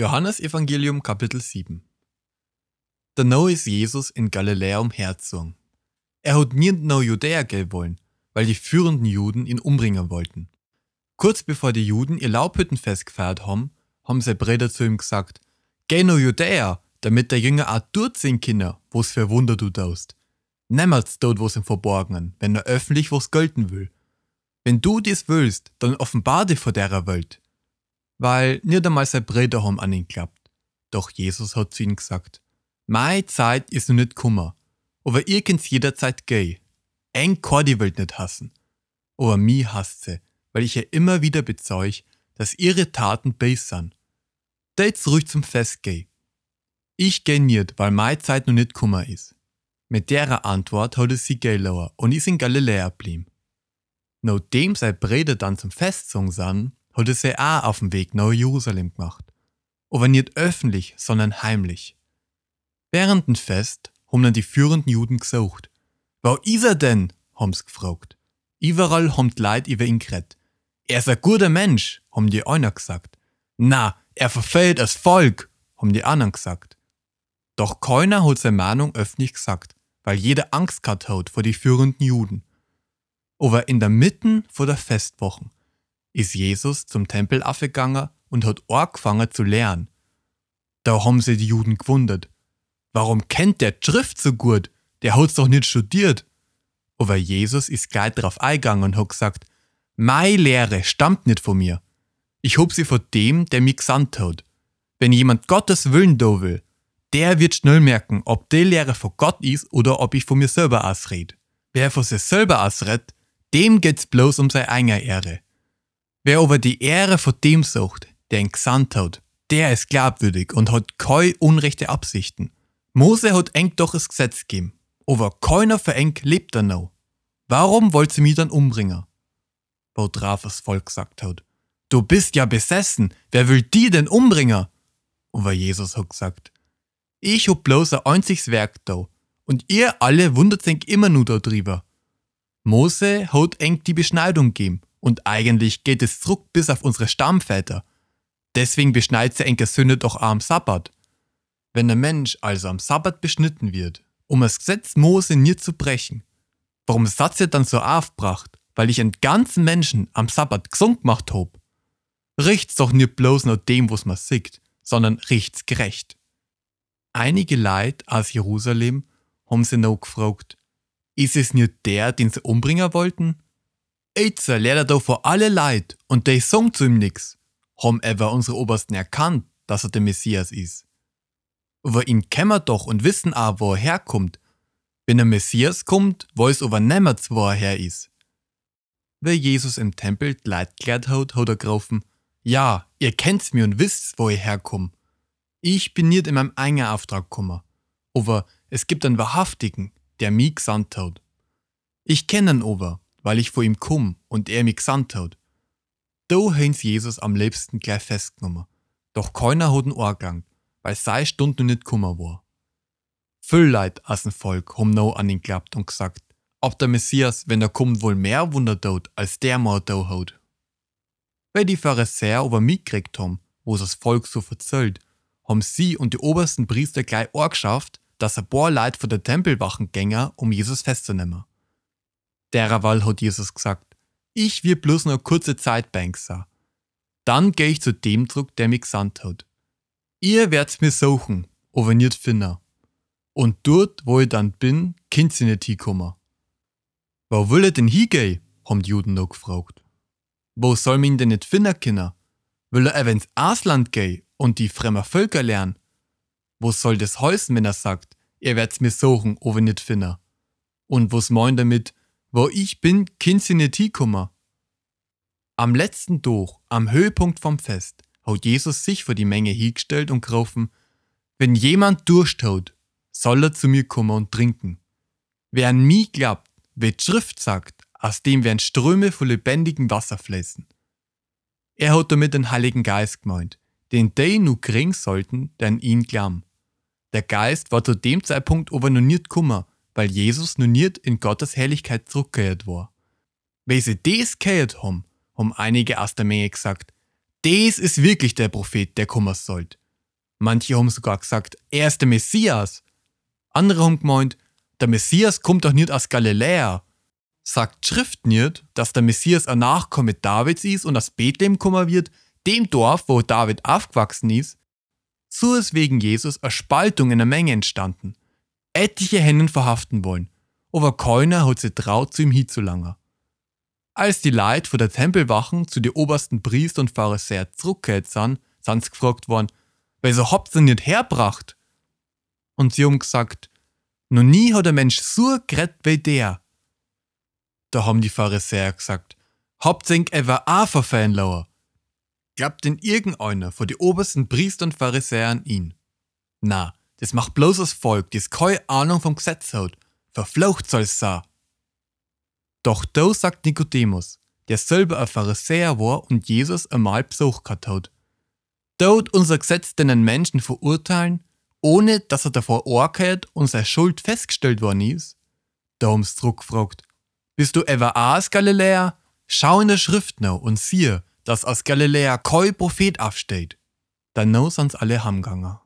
Johannes Evangelium Kapitel 7 Danach ist Jesus in Galiläa umhergezogen. Er hat nie nach Judäa gehen wollen, weil die führenden Juden ihn umbringen wollten. Kurz bevor die Juden ihr Laubhüttenfest gefeiert haben, haben seine Brüder zu ihm gesagt, geh nach Judäa, damit der Jünger auch dort sehen kann, was für Wunder du tust. Niemals dort was im Verborgenen, wenn er öffentlich was gelten will. Wenn du dies willst, dann offenbar dich vor derer Welt. Weil nicht einmal seine Brüder haben an ihn geglaubt. Doch Jesus hat zu ihnen gesagt, meine Zeit ist noch nicht kummer, aber ihr könnt jederzeit gehen. Eng die Welt nicht hassen. Aber mich hasst sie, weil ich ja immer wieder bezeug, dass ihre Taten böse sind. Da jetzt ruhig zum Fest geh. Ich geh nicht, weil meine Zeit noch nicht kummer ist. Mit derer Antwort hat es sie gelauer und ist in Galiläa blieben. Nachdem sei Brüder dann zum Festzung sind, hat es sie auch auf dem Weg nach Jerusalem gemacht. Aber nicht öffentlich, sondern heimlich. Während dem Fest haben dann die führenden Juden gesucht. Wo ist er denn? haben sie gefragt. Überall haben die Leute über ihn geredet. Er ist ein guter Mensch, haben die einer gesagt. Na, er verfehlt das Volk, haben die anderen gesagt. Doch keiner hat seine Meinung öffentlich gesagt, weil jeder Angst gehabt hat vor die führenden Juden. Aber in der Mitte vor der Festwochen ist Jesus zum Tempel aufgegangen und hat angefangen zu lernen. Da haben sie die Juden gewundert. Warum kennt der Schrift so gut? Der hat's doch nicht studiert. Aber Jesus ist gleich drauf eingegangen und hat gesagt, Meine Lehre stammt nicht von mir. Ich hab sie von dem, der mich gesandt hat. Wenn jemand Gottes Willen da will, der wird schnell merken, ob die Lehre von Gott ist oder ob ich von mir selber ausred. Wer von sich selber ausredet, dem geht's bloß um seine eigene Ehre. Wer aber die Ehre von dem sucht, der ihn gesandt hat, der ist glaubwürdig und hat keine unrechte Absichten. Mose hat eng doch das Gesetz gegeben, aber keiner für eng lebt er noch. Warum wollt sie mich dann umbringen? Wo drauf das Volk gesagt hat, du bist ja besessen, wer will die denn umbringen? Aber Jesus hat gesagt, ich hab bloß ein einziges Werk da, und ihr alle wundert sich immer nur da drüber. Mose hat eng die Beschneidung gegeben, und eigentlich geht es zurück bis auf unsere Stammväter. Deswegen beschneit sie enke Sünde doch am Sabbat. Wenn der Mensch also am Sabbat beschnitten wird, um das Gesetz Mose nie zu brechen, warum satz ihr dann so aufgebracht, weil ich einen ganzen Menschen am Sabbat gesund gemacht hab? Riecht's doch nicht bloß nach dem, was man sieht, sondern riecht's gerecht. Einige Leute aus Jerusalem haben sie noch gefragt, ist es nicht der, den sie umbringen wollten? Eitzer lehrt er vor alle Leid und die sagen zu ihm nix. Haben ever unsere Obersten erkannt, dass er der Messias ist. Aber ihn wir doch und wissen auch, wo er herkommt. Wenn der Messias kommt, weiß aber niemand, wo er her ist. Wer Jesus im Tempel Leute gelehrt hat, hat er gerufen, ja, ihr kennt's mir und wisst, wo ich herkomme. Ich bin nicht in meinem eigenen Auftrag gekommen, aber es gibt einen Wahrhaftigen, der mich gesandt hat. Ich kenne ihn aber, weil ich vor ihm komm und er mich gesandt hat. Da haben sie Jesus am liebsten gleich festgenommen, doch keiner hat ihn angegangen, weil sei Stunde nicht gekommen war. Viel Leute aus dem Volk haben noch an ihn geglaubt und gesagt, ob der Messias, wenn er kommt, wohl mehr Wunder tut, als der mal da hat. Weil die Pharisäer aber mitgekriegt haben, wo das Volk so verzählt, haben sie und die obersten Priester gleich angeschafft, dass ein paar Leute von der Tempelwachen gängen, um Jesus festzunehmen. Derweil hat Jesus gesagt, ich will bloß noch kurze Zeit bei sein. Dann gehe ich zu dem zurück, der mich gesandt hat. Ihr werdet mir suchen, aber nicht finden. Und dort, wo ich dann bin, könnt ihr nicht hinkommen. Wo will ihr denn hingehen? haben die Juden noch gefragt. Wo soll man ihn denn nicht finden können? Will er ins Ausland gehen und die fremden Völker lernen? Wo soll das heißen, wenn er sagt, ihr werdet mir suchen, aber nicht finden? Und was meint damit, wo ich bin, kind sie nicht hinkommen? Am letzten Tag, am Höhepunkt vom Fest, hat Jesus sich vor die Menge hingestellt und gerufen, wenn jemand Durst hat, soll er zu mir kommen und trinken. Wer an mich glaubt, wie die Schrift sagt, aus dem werden Ströme von lebendigem Wasser fließen. Er hat damit den Heiligen Geist gemeint, den die nur kriegen sollten, der an ihn glauben. Der Geist war zu dem Zeitpunkt aber noch nicht gekommen, weil Jesus noch nicht in Gottes Herrlichkeit zurückgekehrt war. Weil sie das gehört haben, haben einige aus der Menge gesagt, das ist wirklich der Prophet, der kommen sollte. Manche haben sogar gesagt, er ist der Messias. Andere haben gemeint, der Messias kommt doch nicht aus Galiläa. Sagt Schrift nicht, dass der Messias ein Nachkomme Davids ist und aus Bethlehem kommen wird, dem Dorf, wo David aufgewachsen ist? So ist wegen Jesus eine Spaltung in der Menge entstanden. Etliche Hennen verhaften wollen, aber keiner hat sich traut, zu ihm hinzulangen. Als die Leute von der Tempelwachen zu den obersten Priester und Pharisäer zurückgekehrt sind, sind sie gefragt worden, wieso habt ihr nicht herbracht? Und sie haben gesagt, noch nie hat ein Mensch so gerettet wie der. Da haben die Pharisäer gesagt, habt ihr etwa auch verfallen lauer? Glaubt denn irgendeiner von den obersten Priester und Pharisäern ihn? Na, das macht bloß das Volk, das keine Ahnung vom Gesetz hat. Verflucht soll's sein. Doch da sagt Nikodemus, der selber ein Pharisäer war und Jesus einmal Besuch gehabt hat. Dort unser Gesetz den Menschen verurteilen, ohne dass er davor urteilt und seine Schuld festgestellt worden ist? Da haben sie zurückgefragt, bist du ever aus Galiläa? Schau in der Schrift nach und siehe, dass aus Galiläa kein Prophet aufsteht. Dann sind alle heimgegangen.